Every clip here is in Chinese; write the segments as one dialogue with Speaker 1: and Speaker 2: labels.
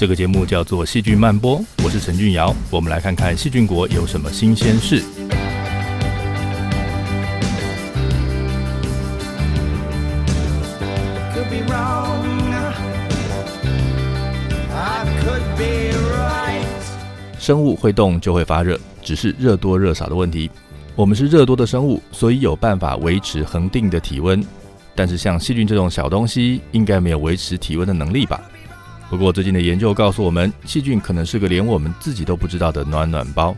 Speaker 1: 这个节目叫做《细菌漫播》，我是陈俊尧，我们来看看细菌国有什么新鲜事。生物会动就会发热，只是热多热少的问题。我们是热多的生物，所以有办法维持恒定的体温。但是像细菌这种小东西，应该没有维持体温的能力吧？不过最近的研究告诉我们，细菌可能是个连我们自己都不知道的暖暖包。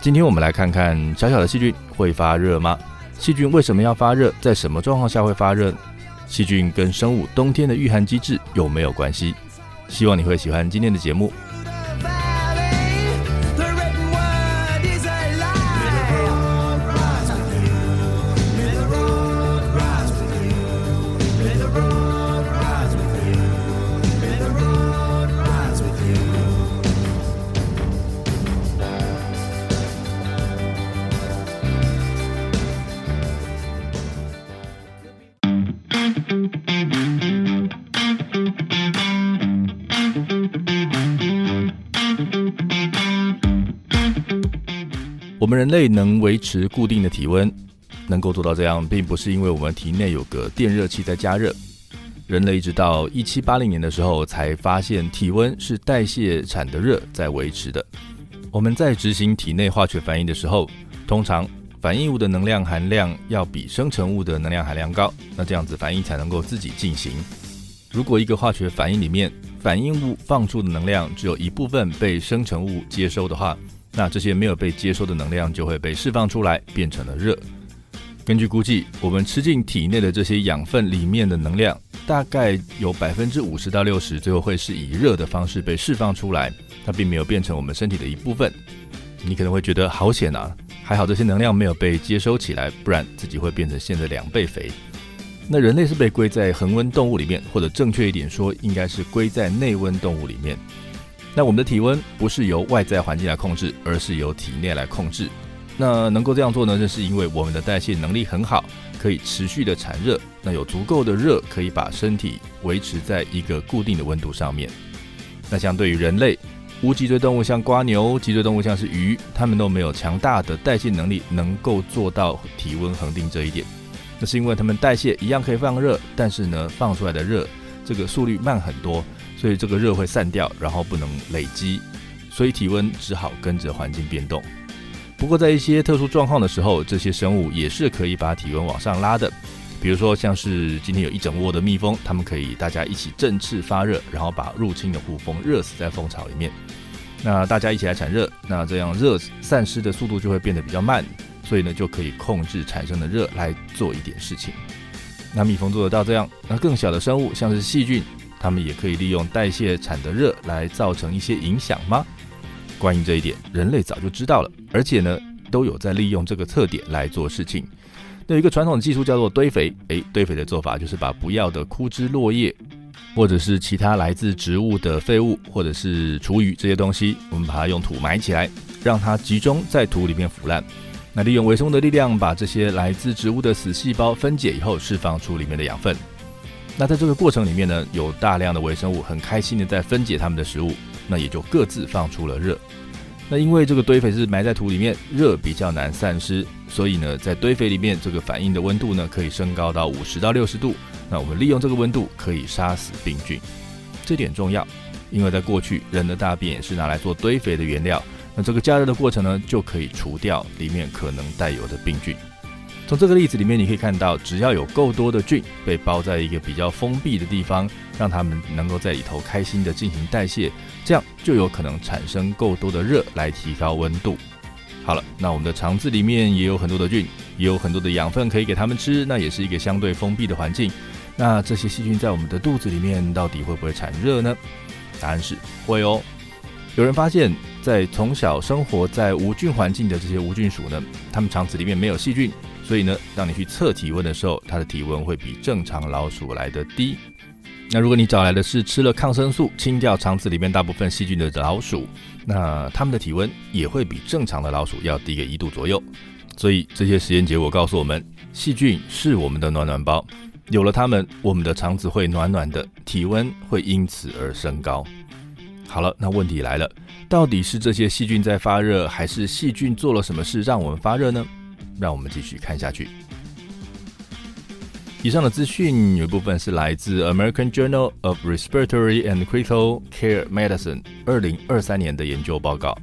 Speaker 1: 今天我们来看看小小的细菌会发热吗？细菌为什么要发热？在什么状况下会发热？细菌跟生物冬天的御寒机制有没有关系？希望你会喜欢今天的节目。人类能维持固定的体温，能够做到这样，并不是因为我们体内有个电热器在加热。人类直到一七八零年的时候，才发现体温是代谢产的热在维持的。我们在执行体内化学反应的时候，通常反应物的能量含量要比生成物的能量含量高，那这样子反应才能够自己进行。如果一个化学反应里面反应物放出的能量只有一部分被生成物接收的话，那这些没有被接收的能量就会被释放出来，变成了热。根据估计，我们吃进体内的这些养分里面的能量，大概有百分之五十到六十，最后会是以热的方式被释放出来，它并没有变成我们身体的一部分。你可能会觉得好险啊，还好这些能量没有被接收起来，不然自己会变成现在两倍肥。那人类是被归在恒温动物里面，或者正确一点说，应该是归在内温动物里面。那我们的体温不是由外在环境来控制，而是由体内来控制。那能够这样做呢？这是因为我们的代谢能力很好，可以持续的产热。那有足够的热，可以把身体维持在一个固定的温度上面。那相对于人类，无脊椎动物像瓜牛，脊椎动物像是鱼，它们都没有强大的代谢能力，能够做到体温恒定这一点。那是因为它们代谢一样可以放热，但是呢，放出来的热这个速率慢很多。所以这个热会散掉，然后不能累积，所以体温只好跟着环境变动。不过在一些特殊状况的时候，这些生物也是可以把体温往上拉的。比如说像是今天有一整窝的蜜蜂，它们可以大家一起振翅发热，然后把入侵的胡蜂热死在蜂巢里面。那大家一起来产热，那这样热散失的速度就会变得比较慢，所以呢就可以控制产生的热来做一点事情。那蜜蜂做得到这样，那更小的生物像是细菌。它们也可以利用代谢产的热来造成一些影响吗？关于这一点，人类早就知道了，而且呢，都有在利用这个特点来做事情。那有一个传统技术叫做堆肥，诶，堆肥的做法就是把不要的枯枝落叶，或者是其他来自植物的废物，或者是厨余这些东西，我们把它用土埋起来，让它集中在土里面腐烂。那利用微生物的力量，把这些来自植物的死细胞分解以后，释放出里面的养分。那在这个过程里面呢，有大量的微生物很开心的在分解它们的食物，那也就各自放出了热。那因为这个堆肥是埋在土里面，热比较难散失，所以呢，在堆肥里面这个反应的温度呢可以升高到五十到六十度。那我们利用这个温度可以杀死病菌，这点重要，因为在过去人的大便也是拿来做堆肥的原料，那这个加热的过程呢，就可以除掉里面可能带有的病菌。从这个例子里面，你可以看到，只要有够多的菌被包在一个比较封闭的地方，让它们能够在里头开心的进行代谢，这样就有可能产生够多的热来提高温度。好了，那我们的肠子里面也有很多的菌，也有很多的养分可以给它们吃，那也是一个相对封闭的环境。那这些细菌在我们的肚子里面到底会不会产热呢？答案是会哦。有人发现，在从小生活在无菌环境的这些无菌鼠呢，它们肠子里面没有细菌。所以呢，当你去测体温的时候，它的体温会比正常老鼠来的低。那如果你找来的是吃了抗生素清掉肠子里面大部分细菌的老鼠，那它们的体温也会比正常的老鼠要低个一度左右。所以这些实验结果告诉我们，细菌是我们的暖暖包，有了它们，我们的肠子会暖暖的，体温会因此而升高。好了，那问题来了，到底是这些细菌在发热，还是细菌做了什么事让我们发热呢？让我们继续看下去。以上的资讯有一部分是来自《American Journal of Respiratory and Critical Care Medicine》二零二三年的研究报告。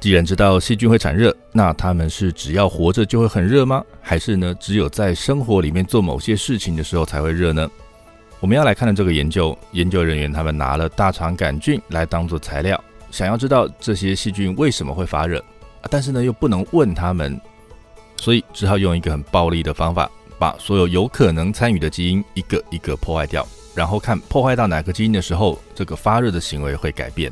Speaker 1: 既然知道细菌会产热，那它们是只要活着就会很热吗？还是呢，只有在生活里面做某些事情的时候才会热呢？我们要来看的这个研究，研究人员他们拿了大肠杆菌来当做材料，想要知道这些细菌为什么会发热，但是呢又不能问他们，所以只好用一个很暴力的方法，把所有有可能参与的基因一个一个破坏掉，然后看破坏到哪个基因的时候，这个发热的行为会改变。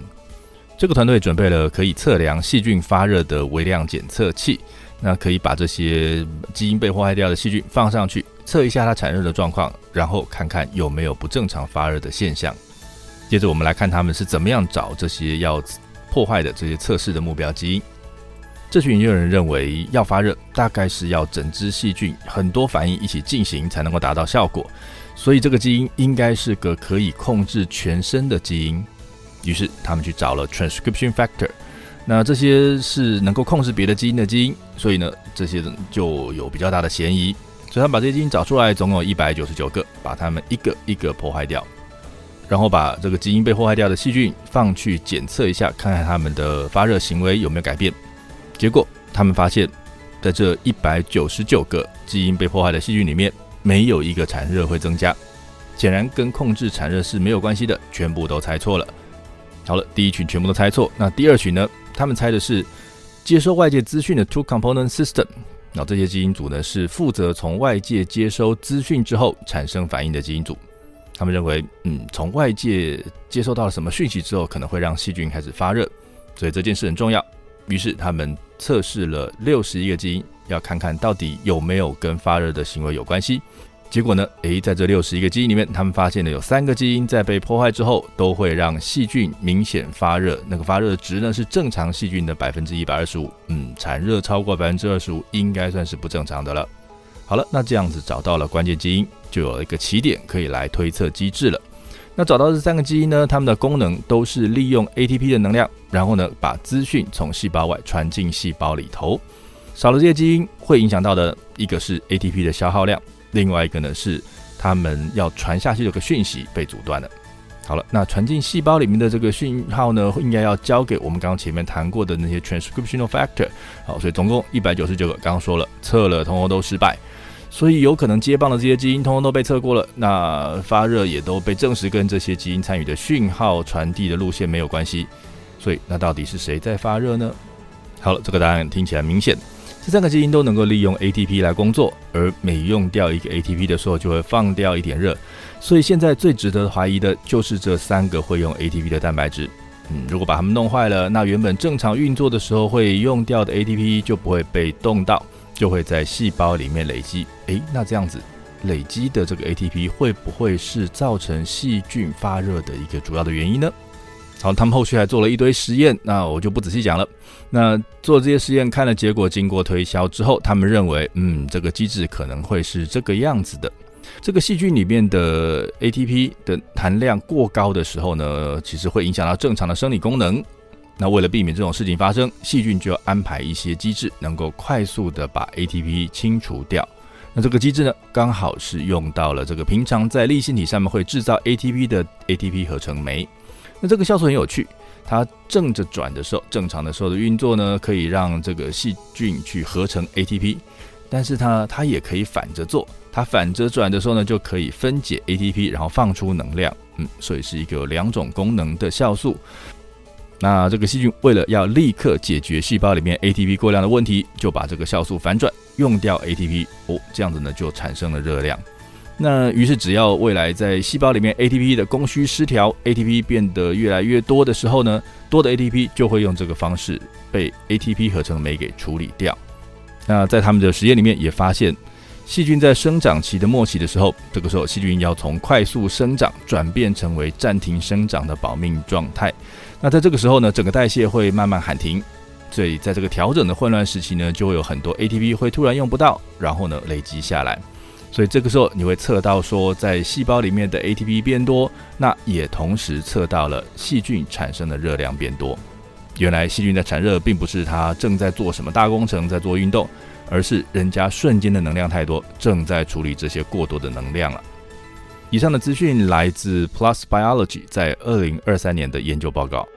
Speaker 1: 这个团队准备了可以测量细菌发热的微量检测器，那可以把这些基因被破坏掉的细菌放上去，测一下它产热的状况，然后看看有没有不正常发热的现象。接着我们来看他们是怎么样找这些要破坏的这些测试的目标基因。这群研究人认为，要发热大概是要整只细菌很多反应一起进行才能够达到效果，所以这个基因应该是个可以控制全身的基因。于是他们去找了 transcription factor，那这些是能够控制别的基因的基因，所以呢，这些人就有比较大的嫌疑。所以他们把这些基因找出来，总共有一百九十九个，把它们一个一个破坏掉，然后把这个基因被破坏掉的细菌放去检测一下，看看它们的发热行为有没有改变。结果他们发现，在这一百九十九个基因被破坏的细菌里面，没有一个产热会增加，显然跟控制产热是没有关系的，全部都猜错了。好了，第一群全部都猜错。那第二群呢？他们猜的是接收外界资讯的 two component system。那这些基因组呢，是负责从外界接收资讯之后产生反应的基因组。他们认为，嗯，从外界接收到了什么讯息之后，可能会让细菌开始发热，所以这件事很重要。于是他们测试了六十一个基因，要看看到底有没有跟发热的行为有关系。结果呢？诶，在这六十一个基因里面，他们发现了有三个基因在被破坏之后，都会让细菌明显发热。那个发热的值呢，是正常细菌的百分之一百二十五。嗯，产热超过百分之二十五，应该算是不正常的了。好了，那这样子找到了关键基因，就有了一个起点可以来推测机制了。那找到这三个基因呢，它们的功能都是利用 ATP 的能量，然后呢，把资讯从细胞外传进细胞里头。少了这些基因，会影响到的一个是 ATP 的消耗量。另外一个呢是，他们要传下去这个讯息被阻断了。好了，那传进细胞里面的这个讯号呢，应该要交给我们刚刚前面谈过的那些 transcriptional factor。好，所以总共一百九十九个，刚刚说了测了，通通都失败。所以有可能接棒的这些基因，通通都被测过了。那发热也都被证实跟这些基因参与的讯号传递的路线没有关系。所以那到底是谁在发热呢？好了，这个答案听起来明显。这三个基因都能够利用 ATP 来工作，而每用掉一个 ATP 的时候，就会放掉一点热。所以现在最值得怀疑的就是这三个会用 ATP 的蛋白质。嗯，如果把它们弄坏了，那原本正常运作的时候会用掉的 ATP 就不会被冻到，就会在细胞里面累积。诶，那这样子累积的这个 ATP 会不会是造成细菌发热的一个主要的原因呢？好，他们后续还做了一堆实验，那我就不仔细讲了。那做这些实验，看了结果，经过推销之后，他们认为，嗯，这个机制可能会是这个样子的。这个细菌里面的 ATP 的含量过高的时候呢，其实会影响到正常的生理功能。那为了避免这种事情发生，细菌就要安排一些机制，能够快速的把 ATP 清除掉。那这个机制呢，刚好是用到了这个平常在粒线体上面会制造 ATP 的 ATP 合成酶。那这个酵素很有趣，它正着转的时候，正常的时候的运作呢，可以让这个细菌去合成 ATP，但是它它也可以反着做，它反着转的时候呢，就可以分解 ATP，然后放出能量，嗯，所以是一个两种功能的酵素。那这个细菌为了要立刻解决细胞里面 ATP 过量的问题，就把这个酵素反转，用掉 ATP，哦，这样子呢就产生了热量。那于是，只要未来在细胞里面 ATP 的供需失调，ATP 变得越来越多的时候呢，多的 ATP 就会用这个方式被 ATP 合成酶给处理掉。那在他们的实验里面也发现，细菌在生长期的末期的时候，这个时候细菌要从快速生长转变成为暂停生长的保命状态。那在这个时候呢，整个代谢会慢慢喊停，所以在这个调整的混乱时期呢，就会有很多 ATP 会突然用不到，然后呢累积下来。所以这个时候你会测到说，在细胞里面的 ATP 变多，那也同时测到了细菌产生的热量变多。原来细菌在产热，并不是它正在做什么大工程，在做运动，而是人家瞬间的能量太多，正在处理这些过多的能量了。以上的资讯来自 Plus Biology 在二零二三年的研究报告。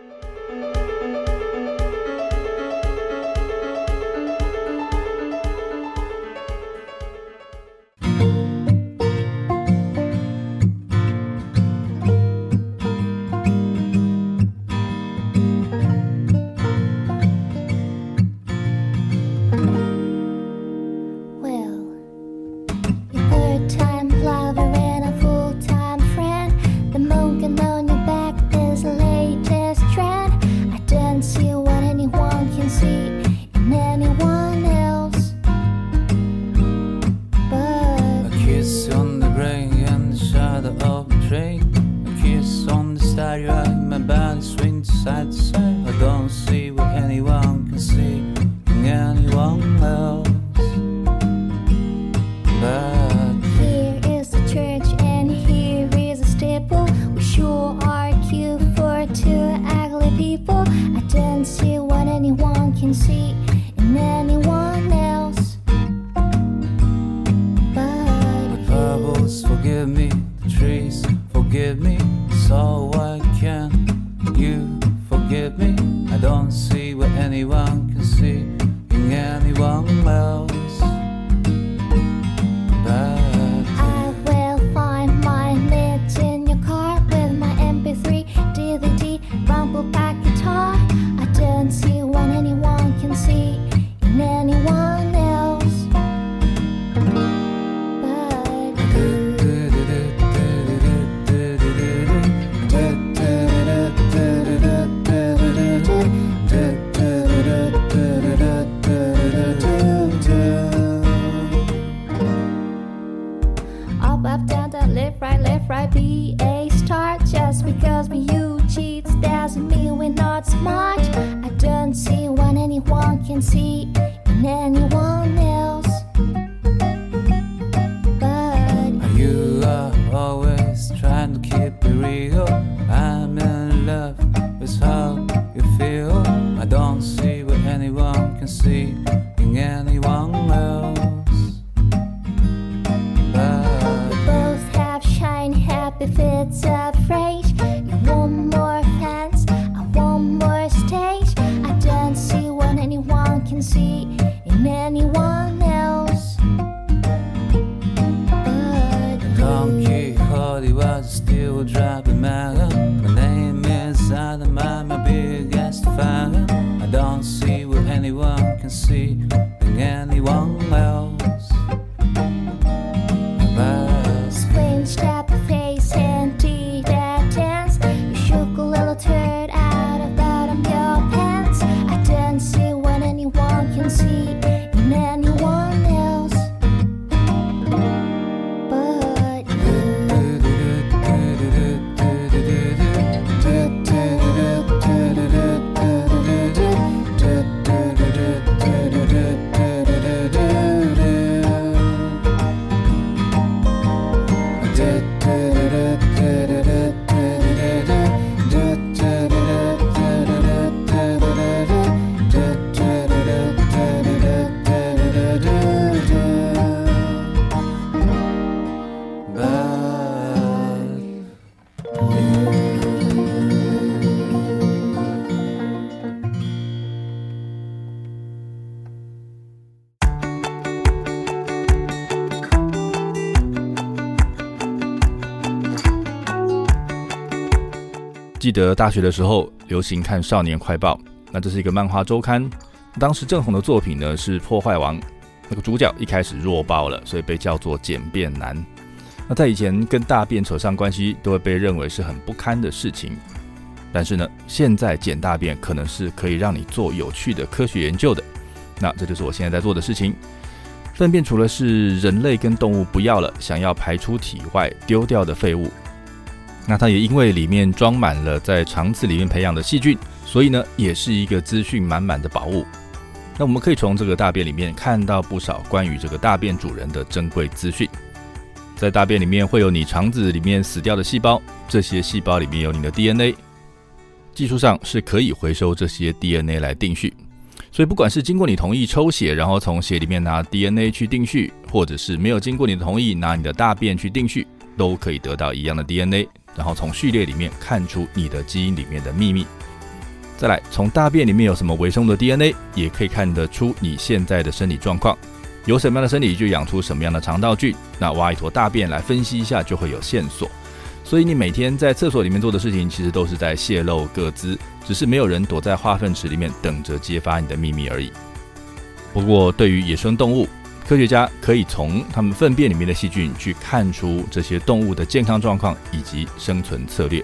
Speaker 1: 记得大学的时候流行看《少年快报》，那这是一个漫画周刊。当时正红的作品呢是《破坏王》，那个主角一开始弱爆了，所以被叫做简便男。那在以前跟大便扯上关系，都会被认为是很不堪的事情。但是呢，现在捡大便可能是可以让你做有趣的科学研究的。那这就是我现在在做的事情。粪便除了是人类跟动物不要了，想要排出体外丢掉的废物，那它也因为里面装满了在肠子里面培养的细菌，所以呢，也是一个资讯满满的宝物。那我们可以从这个大便里面看到不少关于这个大便主人的珍贵资讯。在大便里面会有你肠子里面死掉的细胞，这些细胞里面有你的 DNA，技术上是可以回收这些 DNA 来定序。所以不管是经过你同意抽血，然后从血里面拿 DNA 去定序，或者是没有经过你的同意拿你的大便去定序，都可以得到一样的 DNA，然后从序列里面看出你的基因里面的秘密。再来，从大便里面有什么微生物的 DNA，也可以看得出你现在的身体状况。有什么样的身体，就养出什么样的肠道菌。那挖一坨大便来分析一下，就会有线索。所以你每天在厕所里面做的事情，其实都是在泄露各资，只是没有人躲在化粪池里面等着揭发你的秘密而已。不过，对于野生动物，科学家可以从它们粪便里面的细菌去看出这些动物的健康状况以及生存策略。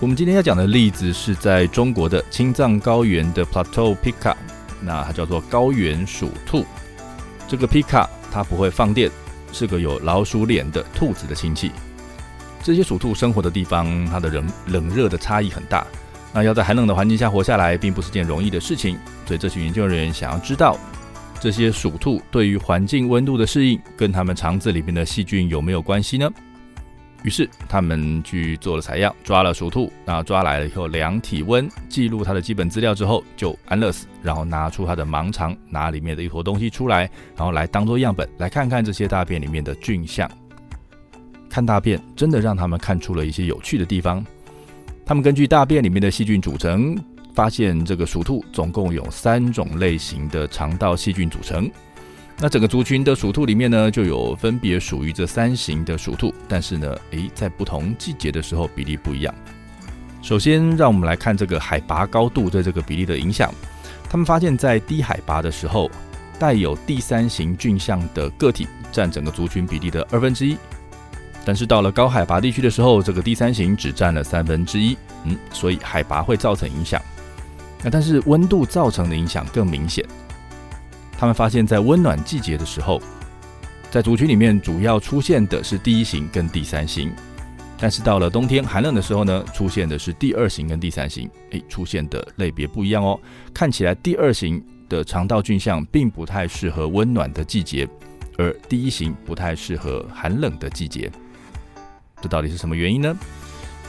Speaker 1: 我们今天要讲的例子是在中国的青藏高原的 Plateau Pika，那它叫做高原鼠兔。这个 Pika 它不会放电，是个有老鼠脸的兔子的亲戚。这些鼠兔生活的地方，它的冷冷热的差异很大。那要在寒冷的环境下活下来，并不是件容易的事情。所以这群研究人员想要知道，这些鼠兔对于环境温度的适应，跟它们肠子里面的细菌有没有关系呢？于是他们去做了采样，抓了鼠兔，那抓来了以后量体温，记录它的基本资料之后，就安乐死，然后拿出它的盲肠，拿里面的一坨东西出来，然后来当做样本，来看看这些大便里面的菌相。看大便真的让他们看出了一些有趣的地方。他们根据大便里面的细菌组成，发现这个鼠兔总共有三种类型的肠道细菌组成。那整个族群的鼠兔里面呢，就有分别属于这三型的鼠兔，但是呢，诶，在不同季节的时候比例不一样。首先，让我们来看这个海拔高度对这个比例的影响。他们发现，在低海拔的时候，带有第三型菌相的个体占整个族群比例的二分之一。但是到了高海拔地区的时候，这个第三型只占了三分之一。嗯，所以海拔会造成影响。那但是温度造成的影响更明显。他们发现，在温暖季节的时候，在族群里面主要出现的是第一型跟第三型，但是到了冬天寒冷的时候呢，出现的是第二型跟第三型，诶，出现的类别不一样哦。看起来第二型的肠道菌相并不太适合温暖的季节，而第一型不太适合寒冷的季节。这到底是什么原因呢？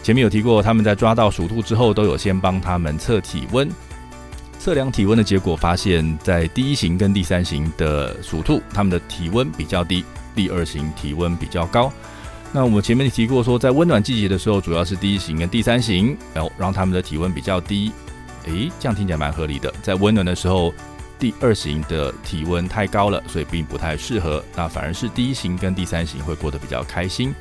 Speaker 1: 前面有提过，他们在抓到鼠兔之后，都有先帮他们测体温。测量体温的结果发现，在第一型跟第三型的鼠兔，它们的体温比较低；第二型体温比较高。那我们前面提过说，在温暖季节的时候，主要是第一型跟第三型，然后让他们的体温比较低。诶，这样听起来蛮合理的。在温暖的时候，第二型的体温太高了，所以并不太适合。那反而是第一型跟第三型会过得比较开心。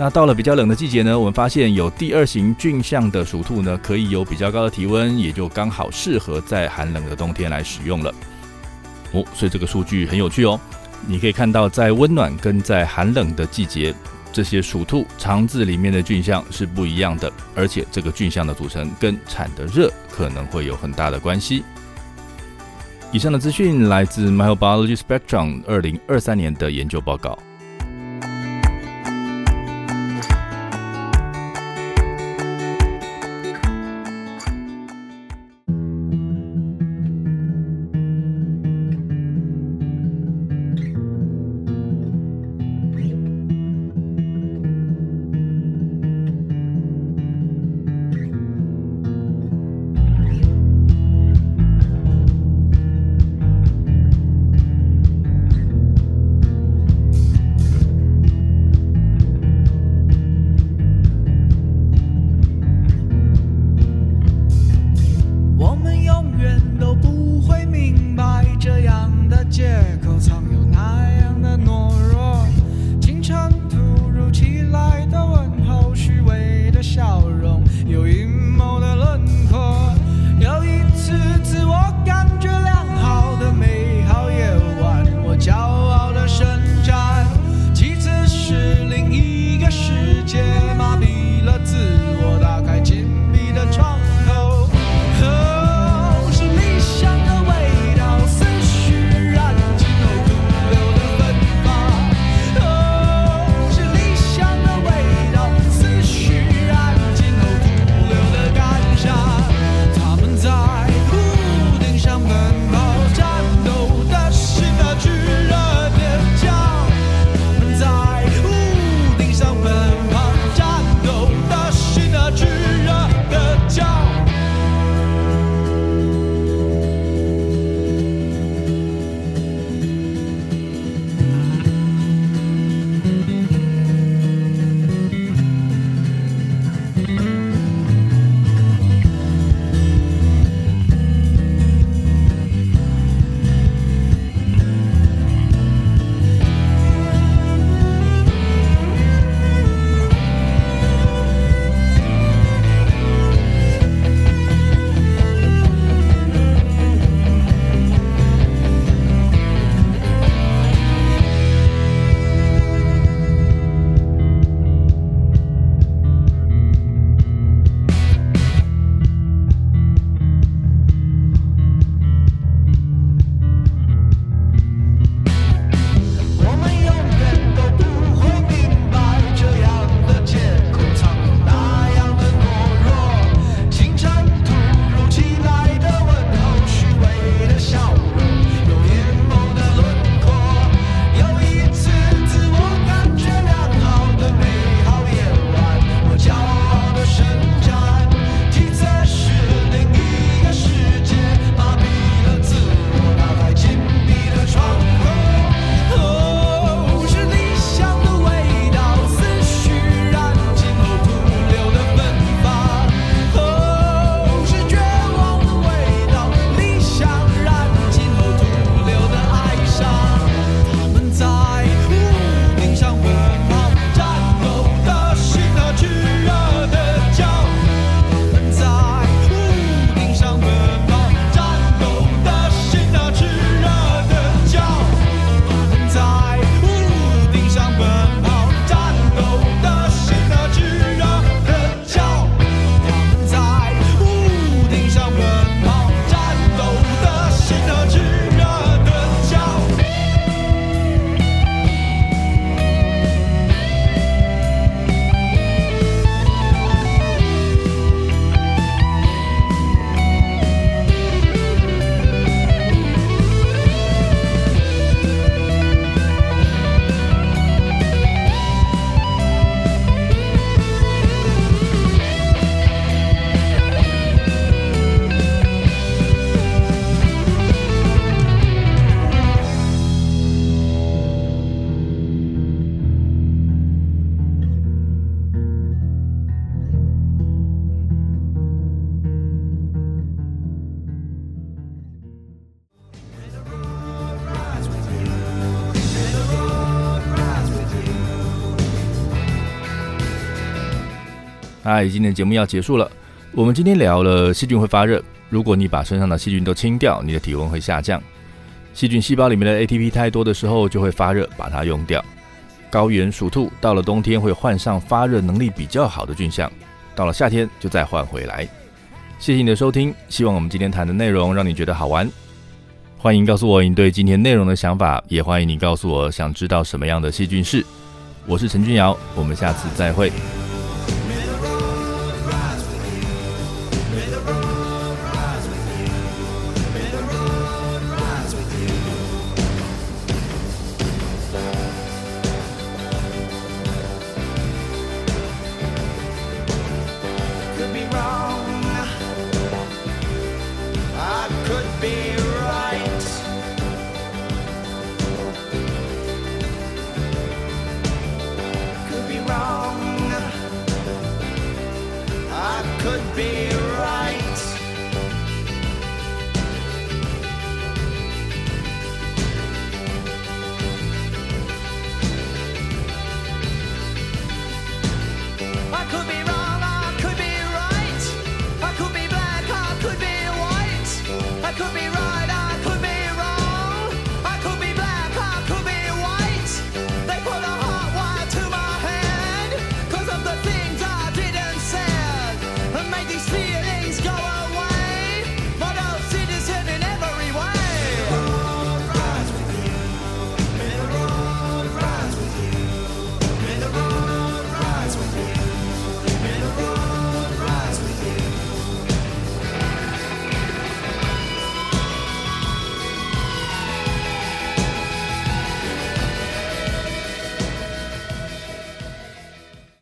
Speaker 1: 那到了比较冷的季节呢，我们发现有第二型菌相的鼠兔呢，可以有比较高的体温，也就刚好适合在寒冷的冬天来使用了。哦，所以这个数据很有趣哦。你可以看到，在温暖跟在寒冷的季节，这些鼠兔肠子里面的菌相是不一样的，而且这个菌相的组成跟产的热可能会有很大的关系。以上的资讯来自 Microbiology Spectrum 二零二三年的研究报告。嗨，今天节目要结束了。我们今天聊了细菌会发热，如果你把身上的细菌都清掉，你的体温会下降。细菌细胞里面的 ATP 太多的时候就会发热，把它用掉。高原鼠兔到了冬天会换上发热能力比较好的菌相，到了夏天就再换回来。谢谢你的收听，希望我们今天谈的内容让你觉得好玩。欢迎告诉我你对今天内容的想法，也欢迎你告诉我想知道什么样的细菌是。我是陈君瑶，我们下次再会。